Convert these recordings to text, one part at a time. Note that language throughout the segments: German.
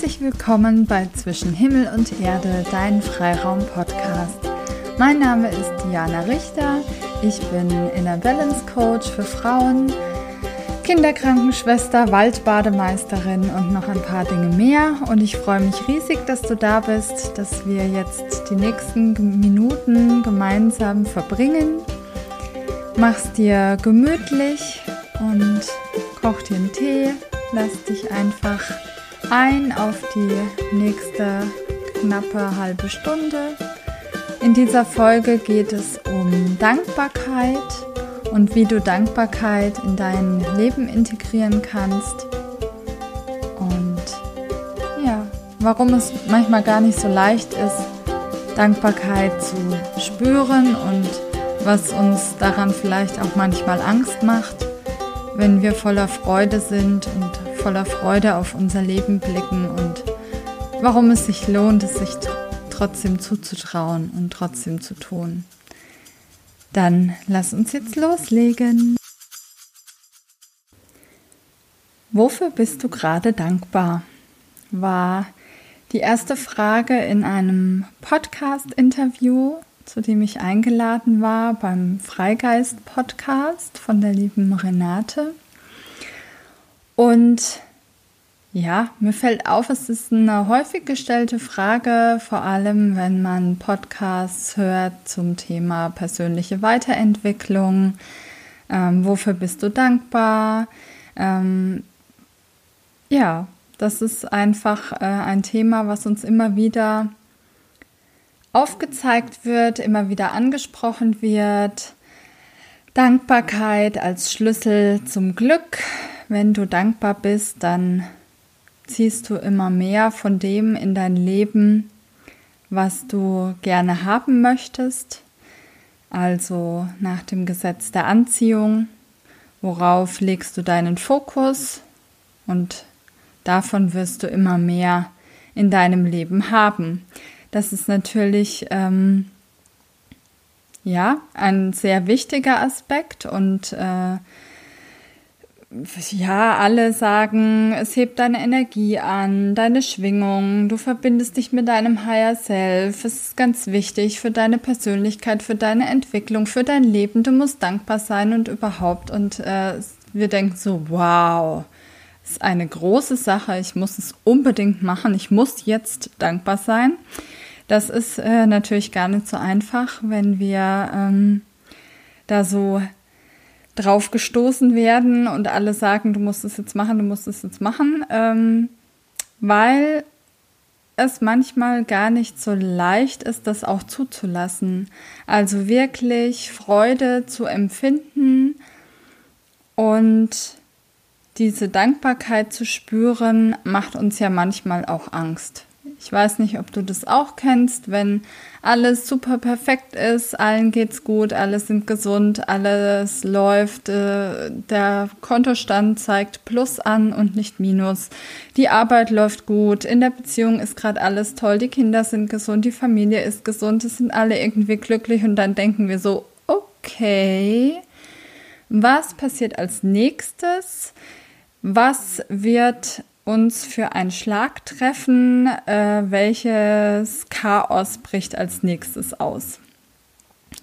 Herzlich willkommen bei Zwischen Himmel und Erde, dein Freiraum-Podcast. Mein Name ist Diana Richter. Ich bin Inner Balance Coach für Frauen, Kinderkrankenschwester, Waldbademeisterin und noch ein paar Dinge mehr. Und ich freue mich riesig, dass du da bist, dass wir jetzt die nächsten Minuten gemeinsam verbringen. Mach's dir gemütlich und koch dir einen Tee. Lass dich einfach ein auf die nächste knappe halbe Stunde. In dieser Folge geht es um Dankbarkeit und wie du Dankbarkeit in dein Leben integrieren kannst. Und ja, warum es manchmal gar nicht so leicht ist, Dankbarkeit zu spüren und was uns daran vielleicht auch manchmal Angst macht, wenn wir voller Freude sind und voller Freude auf unser Leben blicken und warum es sich lohnt, es sich trotzdem zuzutrauen und trotzdem zu tun. Dann lass uns jetzt loslegen. Wofür bist du gerade dankbar? War die erste Frage in einem Podcast-Interview, zu dem ich eingeladen war beim Freigeist-Podcast von der lieben Renate. Und ja, mir fällt auf, es ist eine häufig gestellte Frage, vor allem wenn man Podcasts hört zum Thema persönliche Weiterentwicklung. Ähm, wofür bist du dankbar? Ähm, ja, das ist einfach äh, ein Thema, was uns immer wieder aufgezeigt wird, immer wieder angesprochen wird. Dankbarkeit als Schlüssel zum Glück. Wenn du dankbar bist, dann ziehst du immer mehr von dem in dein Leben, was du gerne haben möchtest. Also nach dem Gesetz der Anziehung, worauf legst du deinen Fokus und davon wirst du immer mehr in deinem Leben haben. Das ist natürlich ähm, ja ein sehr wichtiger Aspekt und äh, ja, alle sagen, es hebt deine Energie an, deine Schwingung, du verbindest dich mit deinem Higher Self. Es ist ganz wichtig für deine Persönlichkeit, für deine Entwicklung, für dein Leben. Du musst dankbar sein und überhaupt. Und äh, wir denken so, wow, ist eine große Sache. Ich muss es unbedingt machen. Ich muss jetzt dankbar sein. Das ist äh, natürlich gar nicht so einfach, wenn wir ähm, da so drauf gestoßen werden und alle sagen, du musst es jetzt machen, du musst es jetzt machen, ähm, weil es manchmal gar nicht so leicht ist, das auch zuzulassen. Also wirklich Freude zu empfinden und diese Dankbarkeit zu spüren, macht uns ja manchmal auch Angst. Ich weiß nicht, ob du das auch kennst, wenn alles super perfekt ist, allen geht's gut, alle sind gesund, alles läuft, äh, der Kontostand zeigt Plus an und nicht Minus. Die Arbeit läuft gut, in der Beziehung ist gerade alles toll, die Kinder sind gesund, die Familie ist gesund, es sind alle irgendwie glücklich und dann denken wir so, okay, was passiert als nächstes? Was wird uns für einen Schlag treffen, äh, welches Chaos bricht als nächstes aus.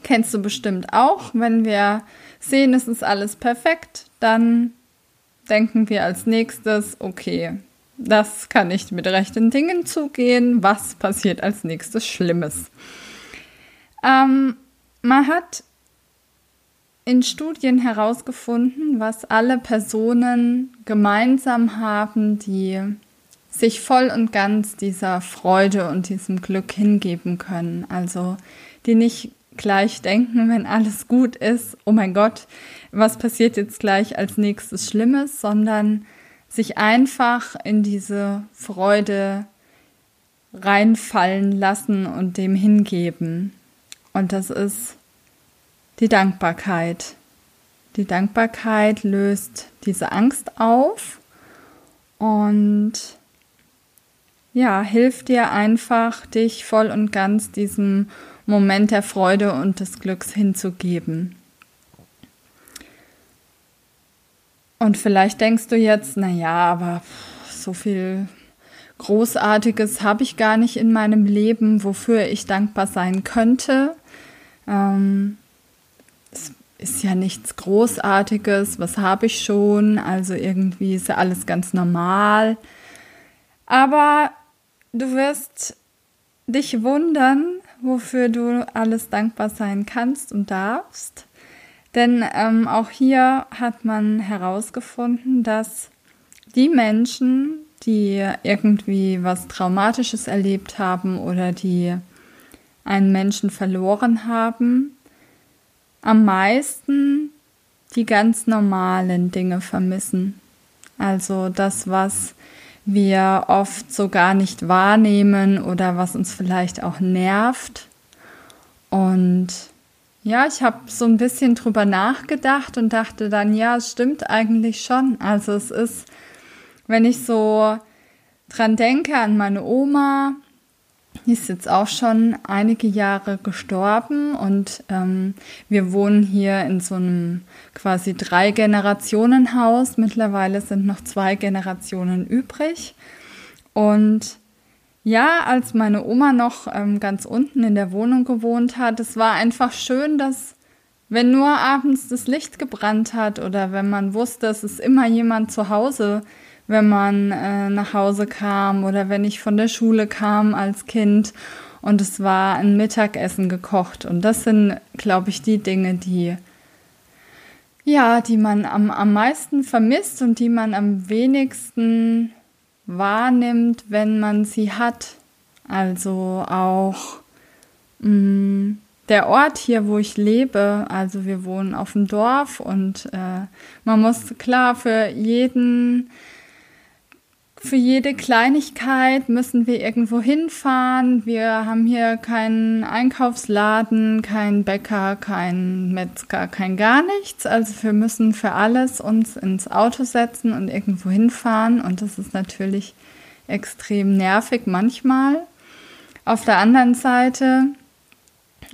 Kennst du bestimmt auch, wenn wir sehen, es ist alles perfekt, dann denken wir als nächstes, okay, das kann nicht mit rechten Dingen zugehen, was passiert als nächstes Schlimmes? Ähm, man hat in Studien herausgefunden, was alle Personen gemeinsam haben, die sich voll und ganz dieser Freude und diesem Glück hingeben können. Also die nicht gleich denken, wenn alles gut ist, oh mein Gott, was passiert jetzt gleich als nächstes Schlimmes, sondern sich einfach in diese Freude reinfallen lassen und dem hingeben. Und das ist die Dankbarkeit. Die Dankbarkeit löst diese Angst auf und ja, hilft dir einfach, dich voll und ganz diesem Moment der Freude und des Glücks hinzugeben. Und vielleicht denkst du jetzt, na ja, aber so viel Großartiges habe ich gar nicht in meinem Leben, wofür ich dankbar sein könnte. Ähm, ist ja nichts Großartiges, was habe ich schon, also irgendwie ist ja alles ganz normal. Aber du wirst dich wundern, wofür du alles dankbar sein kannst und darfst. Denn ähm, auch hier hat man herausgefunden, dass die Menschen, die irgendwie was Traumatisches erlebt haben oder die einen Menschen verloren haben, am meisten die ganz normalen Dinge vermissen. Also das, was wir oft so gar nicht wahrnehmen oder was uns vielleicht auch nervt. Und ja, ich habe so ein bisschen drüber nachgedacht und dachte dann, ja, es stimmt eigentlich schon. Also es ist, wenn ich so dran denke an meine Oma, ist jetzt auch schon einige Jahre gestorben und ähm, wir wohnen hier in so einem quasi drei Generationen Haus. Mittlerweile sind noch zwei Generationen übrig. Und ja, als meine Oma noch ähm, ganz unten in der Wohnung gewohnt hat, es war einfach schön, dass wenn nur abends das Licht gebrannt hat oder wenn man wusste, es ist immer jemand zu Hause, wenn man äh, nach Hause kam oder wenn ich von der Schule kam als Kind und es war ein Mittagessen gekocht. Und das sind, glaube ich, die Dinge, die ja, die man am, am meisten vermisst und die man am wenigsten wahrnimmt, wenn man sie hat. Also auch mh, mm, der Ort hier, wo ich lebe, also wir wohnen auf dem Dorf und äh, man muss klar für jeden für jede Kleinigkeit müssen wir irgendwo hinfahren. Wir haben hier keinen Einkaufsladen, keinen Bäcker, keinen Metzger, kein gar nichts. Also wir müssen für alles uns ins Auto setzen und irgendwo hinfahren. Und das ist natürlich extrem nervig manchmal. Auf der anderen Seite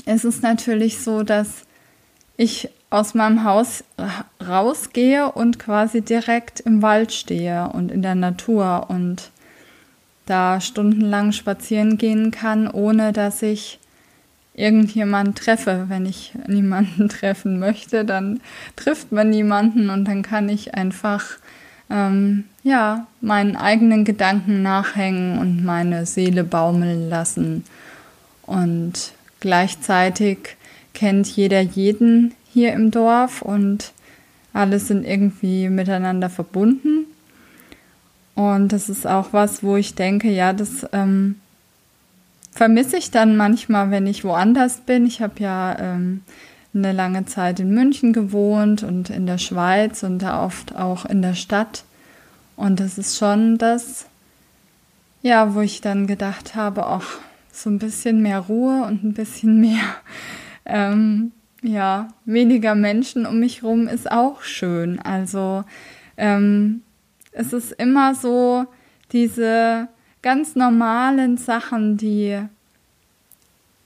ist es natürlich so, dass ich aus meinem Haus rausgehe und quasi direkt im Wald stehe und in der Natur und da stundenlang spazieren gehen kann, ohne dass ich irgendjemand treffe. Wenn ich niemanden treffen möchte, dann trifft man niemanden und dann kann ich einfach ähm, ja meinen eigenen Gedanken nachhängen und meine Seele baumeln lassen und gleichzeitig kennt jeder jeden hier im Dorf und alle sind irgendwie miteinander verbunden. Und das ist auch was, wo ich denke, ja, das ähm, vermisse ich dann manchmal, wenn ich woanders bin. Ich habe ja ähm, eine lange Zeit in München gewohnt und in der Schweiz und da oft auch in der Stadt. Und das ist schon das, ja, wo ich dann gedacht habe, auch so ein bisschen mehr Ruhe und ein bisschen mehr ähm, ja, weniger Menschen um mich rum ist auch schön. Also ähm, es ist immer so diese ganz normalen Sachen, die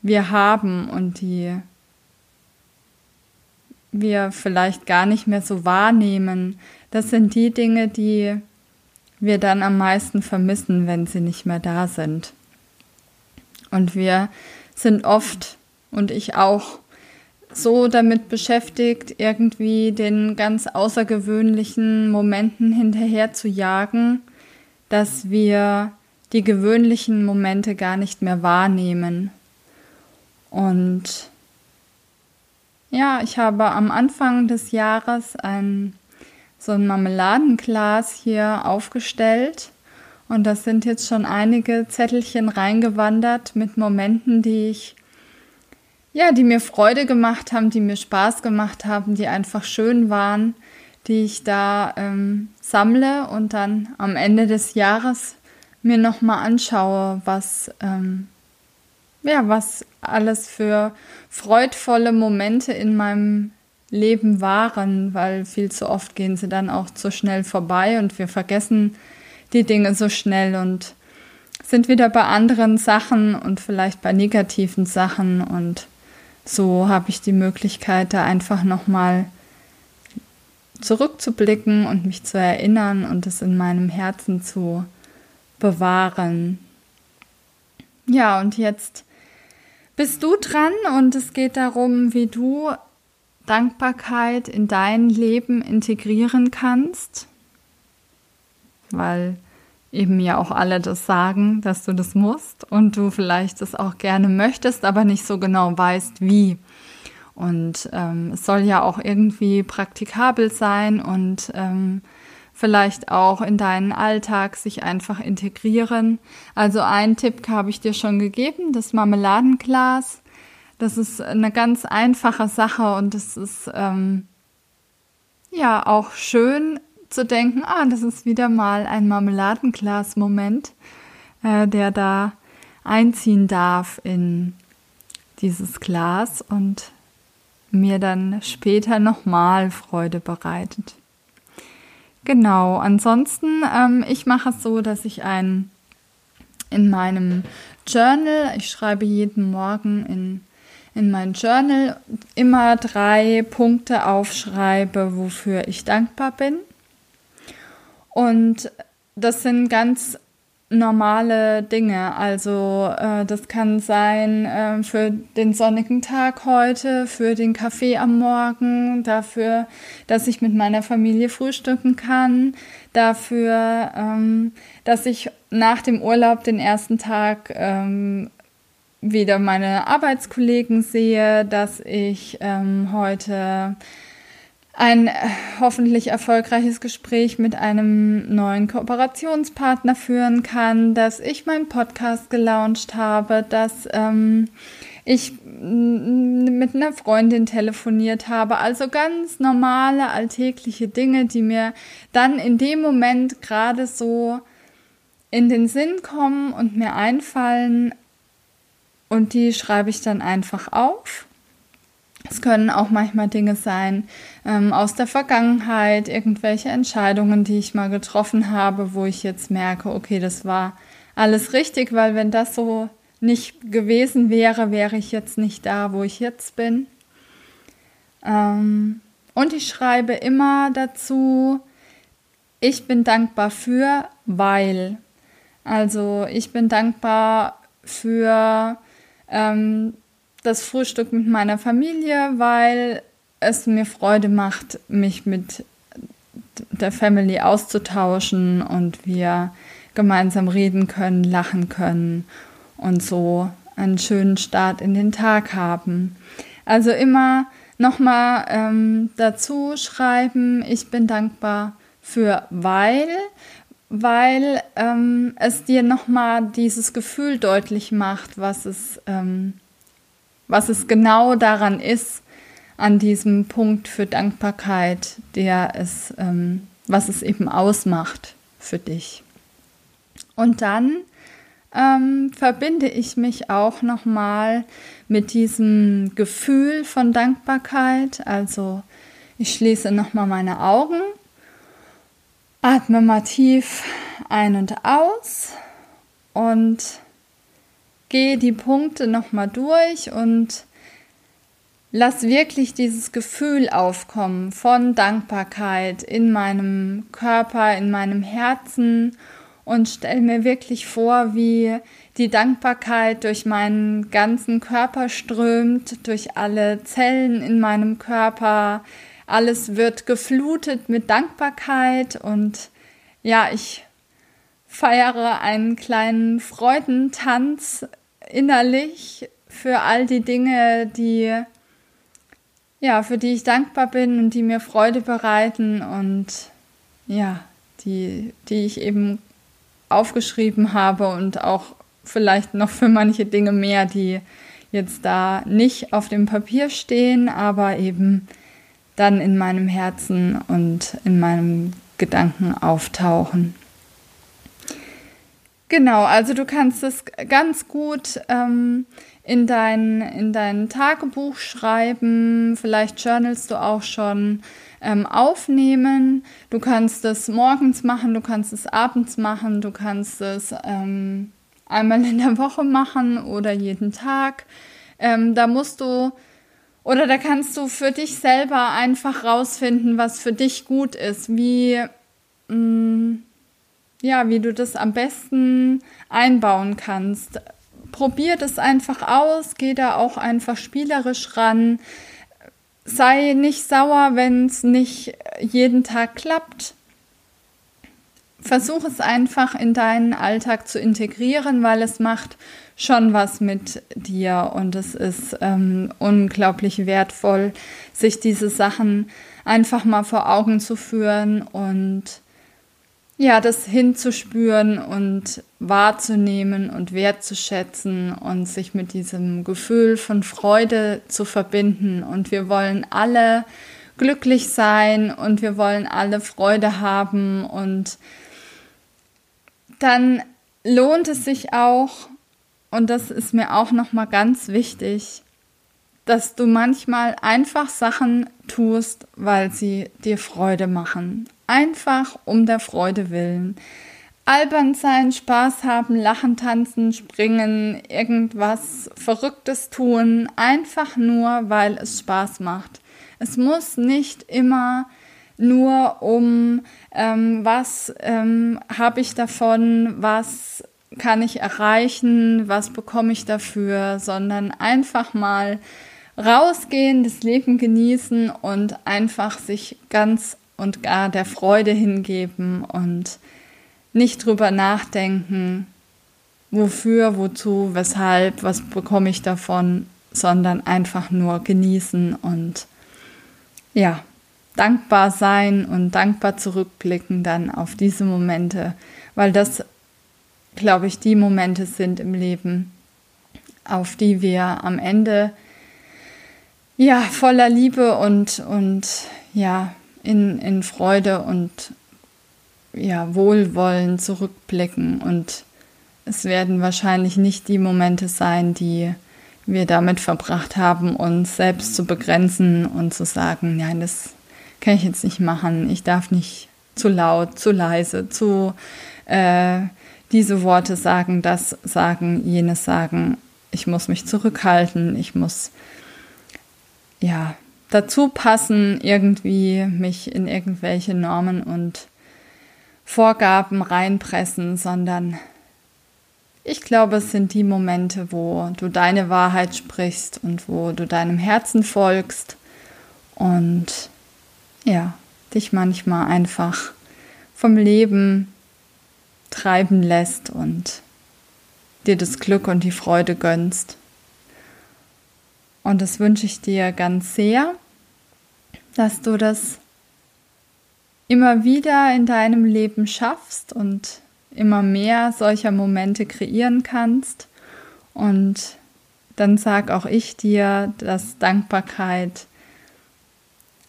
wir haben und die wir vielleicht gar nicht mehr so wahrnehmen. Das sind die Dinge, die wir dann am meisten vermissen, wenn sie nicht mehr da sind. Und wir sind oft, und ich auch, so damit beschäftigt, irgendwie den ganz außergewöhnlichen Momenten hinterher zu jagen, dass wir die gewöhnlichen Momente gar nicht mehr wahrnehmen. Und ja, ich habe am Anfang des Jahres ein so ein Marmeladenglas hier aufgestellt und das sind jetzt schon einige Zettelchen reingewandert mit Momenten, die ich ja, die mir Freude gemacht haben, die mir Spaß gemacht haben, die einfach schön waren, die ich da ähm, sammle und dann am Ende des Jahres mir nochmal anschaue, was, ähm, ja, was alles für freudvolle Momente in meinem Leben waren, weil viel zu oft gehen sie dann auch zu schnell vorbei und wir vergessen die Dinge so schnell und sind wieder bei anderen Sachen und vielleicht bei negativen Sachen und so habe ich die Möglichkeit, da einfach nochmal zurückzublicken und mich zu erinnern und es in meinem Herzen zu bewahren. Ja, und jetzt bist du dran und es geht darum, wie du Dankbarkeit in dein Leben integrieren kannst, weil eben ja auch alle das sagen, dass du das musst und du vielleicht das auch gerne möchtest, aber nicht so genau weißt, wie. Und ähm, es soll ja auch irgendwie praktikabel sein und ähm, vielleicht auch in deinen Alltag sich einfach integrieren. Also einen Tipp habe ich dir schon gegeben, das Marmeladenglas. Das ist eine ganz einfache Sache und es ist ähm, ja auch schön zu denken, ah, das ist wieder mal ein Marmeladenglas-Moment, äh, der da einziehen darf in dieses Glas und mir dann später nochmal Freude bereitet. Genau, ansonsten, ähm, ich mache es so, dass ich ein in meinem Journal, ich schreibe jeden Morgen in, in mein Journal immer drei Punkte aufschreibe, wofür ich dankbar bin. Und das sind ganz normale Dinge. Also äh, das kann sein äh, für den sonnigen Tag heute, für den Kaffee am Morgen, dafür, dass ich mit meiner Familie frühstücken kann, dafür, ähm, dass ich nach dem Urlaub den ersten Tag ähm, wieder meine Arbeitskollegen sehe, dass ich ähm, heute ein äh, hoffentlich erfolgreiches Gespräch mit einem neuen Kooperationspartner führen kann, dass ich meinen Podcast gelauncht habe, dass ähm, ich mit einer Freundin telefoniert habe. Also ganz normale, alltägliche Dinge, die mir dann in dem Moment gerade so in den Sinn kommen und mir einfallen. Und die schreibe ich dann einfach auf. Es können auch manchmal Dinge sein ähm, aus der Vergangenheit, irgendwelche Entscheidungen, die ich mal getroffen habe, wo ich jetzt merke, okay, das war alles richtig, weil wenn das so nicht gewesen wäre, wäre ich jetzt nicht da, wo ich jetzt bin. Ähm, und ich schreibe immer dazu, ich bin dankbar für, weil. Also ich bin dankbar für ähm, das Frühstück mit meiner Familie, weil es mir Freude macht, mich mit der Family auszutauschen und wir gemeinsam reden können, lachen können und so einen schönen Start in den Tag haben. Also immer nochmal ähm, dazu schreiben, ich bin dankbar für weil, weil ähm, es dir nochmal dieses Gefühl deutlich macht, was es ähm, was es genau daran ist, an diesem Punkt für Dankbarkeit, der es, ähm, was es eben ausmacht für dich. Und dann ähm, verbinde ich mich auch nochmal mit diesem Gefühl von Dankbarkeit. Also ich schließe nochmal meine Augen, atme mal tief ein und aus und gehe die Punkte nochmal durch und lass wirklich dieses Gefühl aufkommen von Dankbarkeit in meinem Körper, in meinem Herzen und stell mir wirklich vor, wie die Dankbarkeit durch meinen ganzen Körper strömt, durch alle Zellen in meinem Körper. Alles wird geflutet mit Dankbarkeit und ja, ich feiere einen kleinen Freudentanz innerlich für all die Dinge, die ja, für die ich dankbar bin und die mir Freude bereiten und ja, die, die ich eben aufgeschrieben habe und auch vielleicht noch für manche Dinge mehr, die jetzt da nicht auf dem Papier stehen, aber eben dann in meinem Herzen und in meinem Gedanken auftauchen. Genau, also du kannst es ganz gut ähm, in, dein, in dein Tagebuch schreiben, vielleicht journalst du auch schon ähm, aufnehmen. Du kannst es morgens machen, du kannst es abends machen, du kannst es ähm, einmal in der Woche machen oder jeden Tag. Ähm, da musst du oder da kannst du für dich selber einfach rausfinden, was für dich gut ist, wie mh, mm, ja, wie du das am besten einbauen kannst. Probier das einfach aus, geh da auch einfach spielerisch ran. Sei nicht sauer, wenn es nicht jeden Tag klappt. Versuch es einfach in deinen Alltag zu integrieren, weil es macht schon was mit dir und es ist ähm, unglaublich wertvoll, sich diese Sachen einfach mal vor Augen zu führen und ja, das hinzuspüren und wahrzunehmen und wertzuschätzen und sich mit diesem Gefühl von Freude zu verbinden. Und wir wollen alle glücklich sein und wir wollen alle Freude haben und dann lohnt es sich auch, und das ist mir auch nochmal ganz wichtig, dass du manchmal einfach Sachen tust, weil sie dir Freude machen. Einfach um der Freude willen. Albern sein, Spaß haben, lachen, tanzen, springen, irgendwas Verrücktes tun, einfach nur, weil es Spaß macht. Es muss nicht immer nur um, ähm, was ähm, habe ich davon, was kann ich erreichen, was bekomme ich dafür, sondern einfach mal rausgehen, das Leben genießen und einfach sich ganz und gar der Freude hingeben und nicht drüber nachdenken, wofür, wozu, weshalb, was bekomme ich davon, sondern einfach nur genießen und ja, dankbar sein und dankbar zurückblicken dann auf diese Momente, weil das, glaube ich, die Momente sind im Leben, auf die wir am Ende ja voller Liebe und, und ja in, in Freude und ja Wohlwollen zurückblicken. Und es werden wahrscheinlich nicht die Momente sein, die wir damit verbracht haben, uns selbst zu begrenzen und zu sagen, nein, das kann ich jetzt nicht machen, ich darf nicht zu laut, zu leise, zu äh, diese Worte sagen, das sagen, jenes sagen, ich muss mich zurückhalten, ich muss ja dazu passen, irgendwie mich in irgendwelche Normen und Vorgaben reinpressen, sondern ich glaube, es sind die Momente, wo du deine Wahrheit sprichst und wo du deinem Herzen folgst und ja, dich manchmal einfach vom Leben treiben lässt und dir das Glück und die Freude gönnst. Und das wünsche ich dir ganz sehr, dass du das immer wieder in deinem Leben schaffst und immer mehr solcher Momente kreieren kannst. Und dann sag auch ich dir, dass Dankbarkeit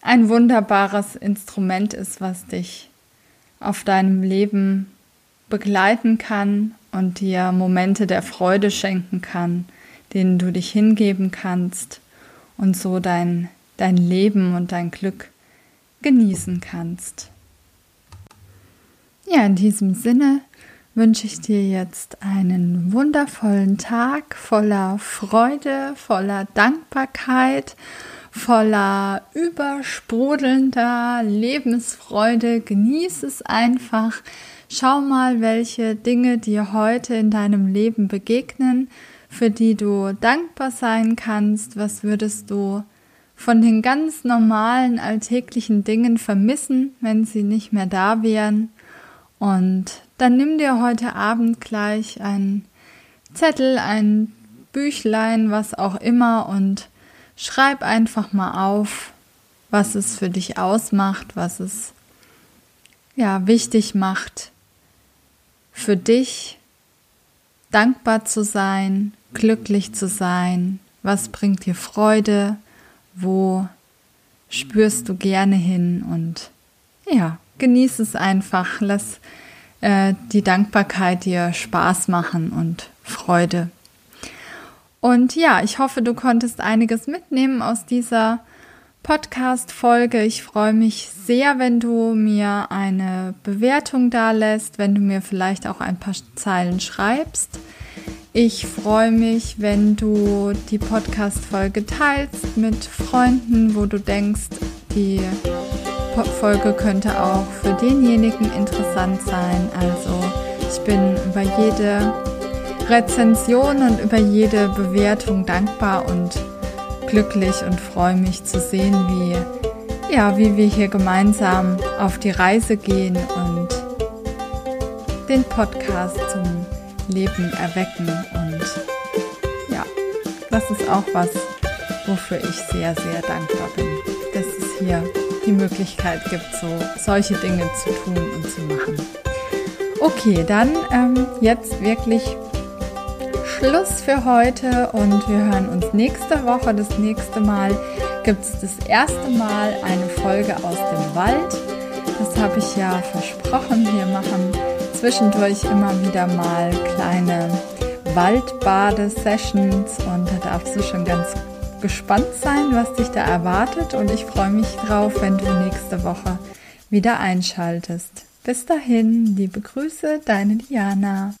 ein wunderbares Instrument ist, was dich auf deinem Leben begleiten kann und dir Momente der Freude schenken kann, denen du dich hingeben kannst und so dein, dein Leben und dein Glück genießen kannst. Ja, in diesem Sinne wünsche ich dir jetzt einen wundervollen Tag voller Freude, voller Dankbarkeit voller übersprudelnder Lebensfreude. Genieß es einfach. Schau mal, welche Dinge dir heute in deinem Leben begegnen, für die du dankbar sein kannst. Was würdest du von den ganz normalen alltäglichen Dingen vermissen, wenn sie nicht mehr da wären? Und dann nimm dir heute Abend gleich einen Zettel, ein Büchlein, was auch immer und Schreib einfach mal auf, was es für dich ausmacht, was es ja wichtig macht für dich dankbar zu sein, glücklich zu sein, was bringt dir Freude, wo spürst du gerne hin? Und ja, genieß es einfach, lass äh, die Dankbarkeit dir Spaß machen und Freude. Und ja, ich hoffe, du konntest einiges mitnehmen aus dieser Podcast-Folge. Ich freue mich sehr, wenn du mir eine Bewertung da lässt, wenn du mir vielleicht auch ein paar Zeilen schreibst. Ich freue mich, wenn du die Podcast-Folge teilst mit Freunden, wo du denkst, die Folge könnte auch für denjenigen interessant sein. Also ich bin über jede Rezension und über jede Bewertung dankbar und glücklich und freue mich zu sehen, wie, ja, wie wir hier gemeinsam auf die Reise gehen und den Podcast zum Leben erwecken. Und ja, das ist auch was, wofür ich sehr, sehr dankbar bin, dass es hier die Möglichkeit gibt, so solche Dinge zu tun und zu machen. Okay, dann ähm, jetzt wirklich Schluss für heute und wir hören uns nächste Woche. Das nächste Mal gibt es das erste Mal eine Folge aus dem Wald. Das habe ich ja versprochen. Wir machen zwischendurch immer wieder mal kleine Waldbade-Sessions und da darfst du schon ganz gespannt sein, was dich da erwartet und ich freue mich drauf, wenn du nächste Woche wieder einschaltest. Bis dahin, liebe Grüße, deine Diana.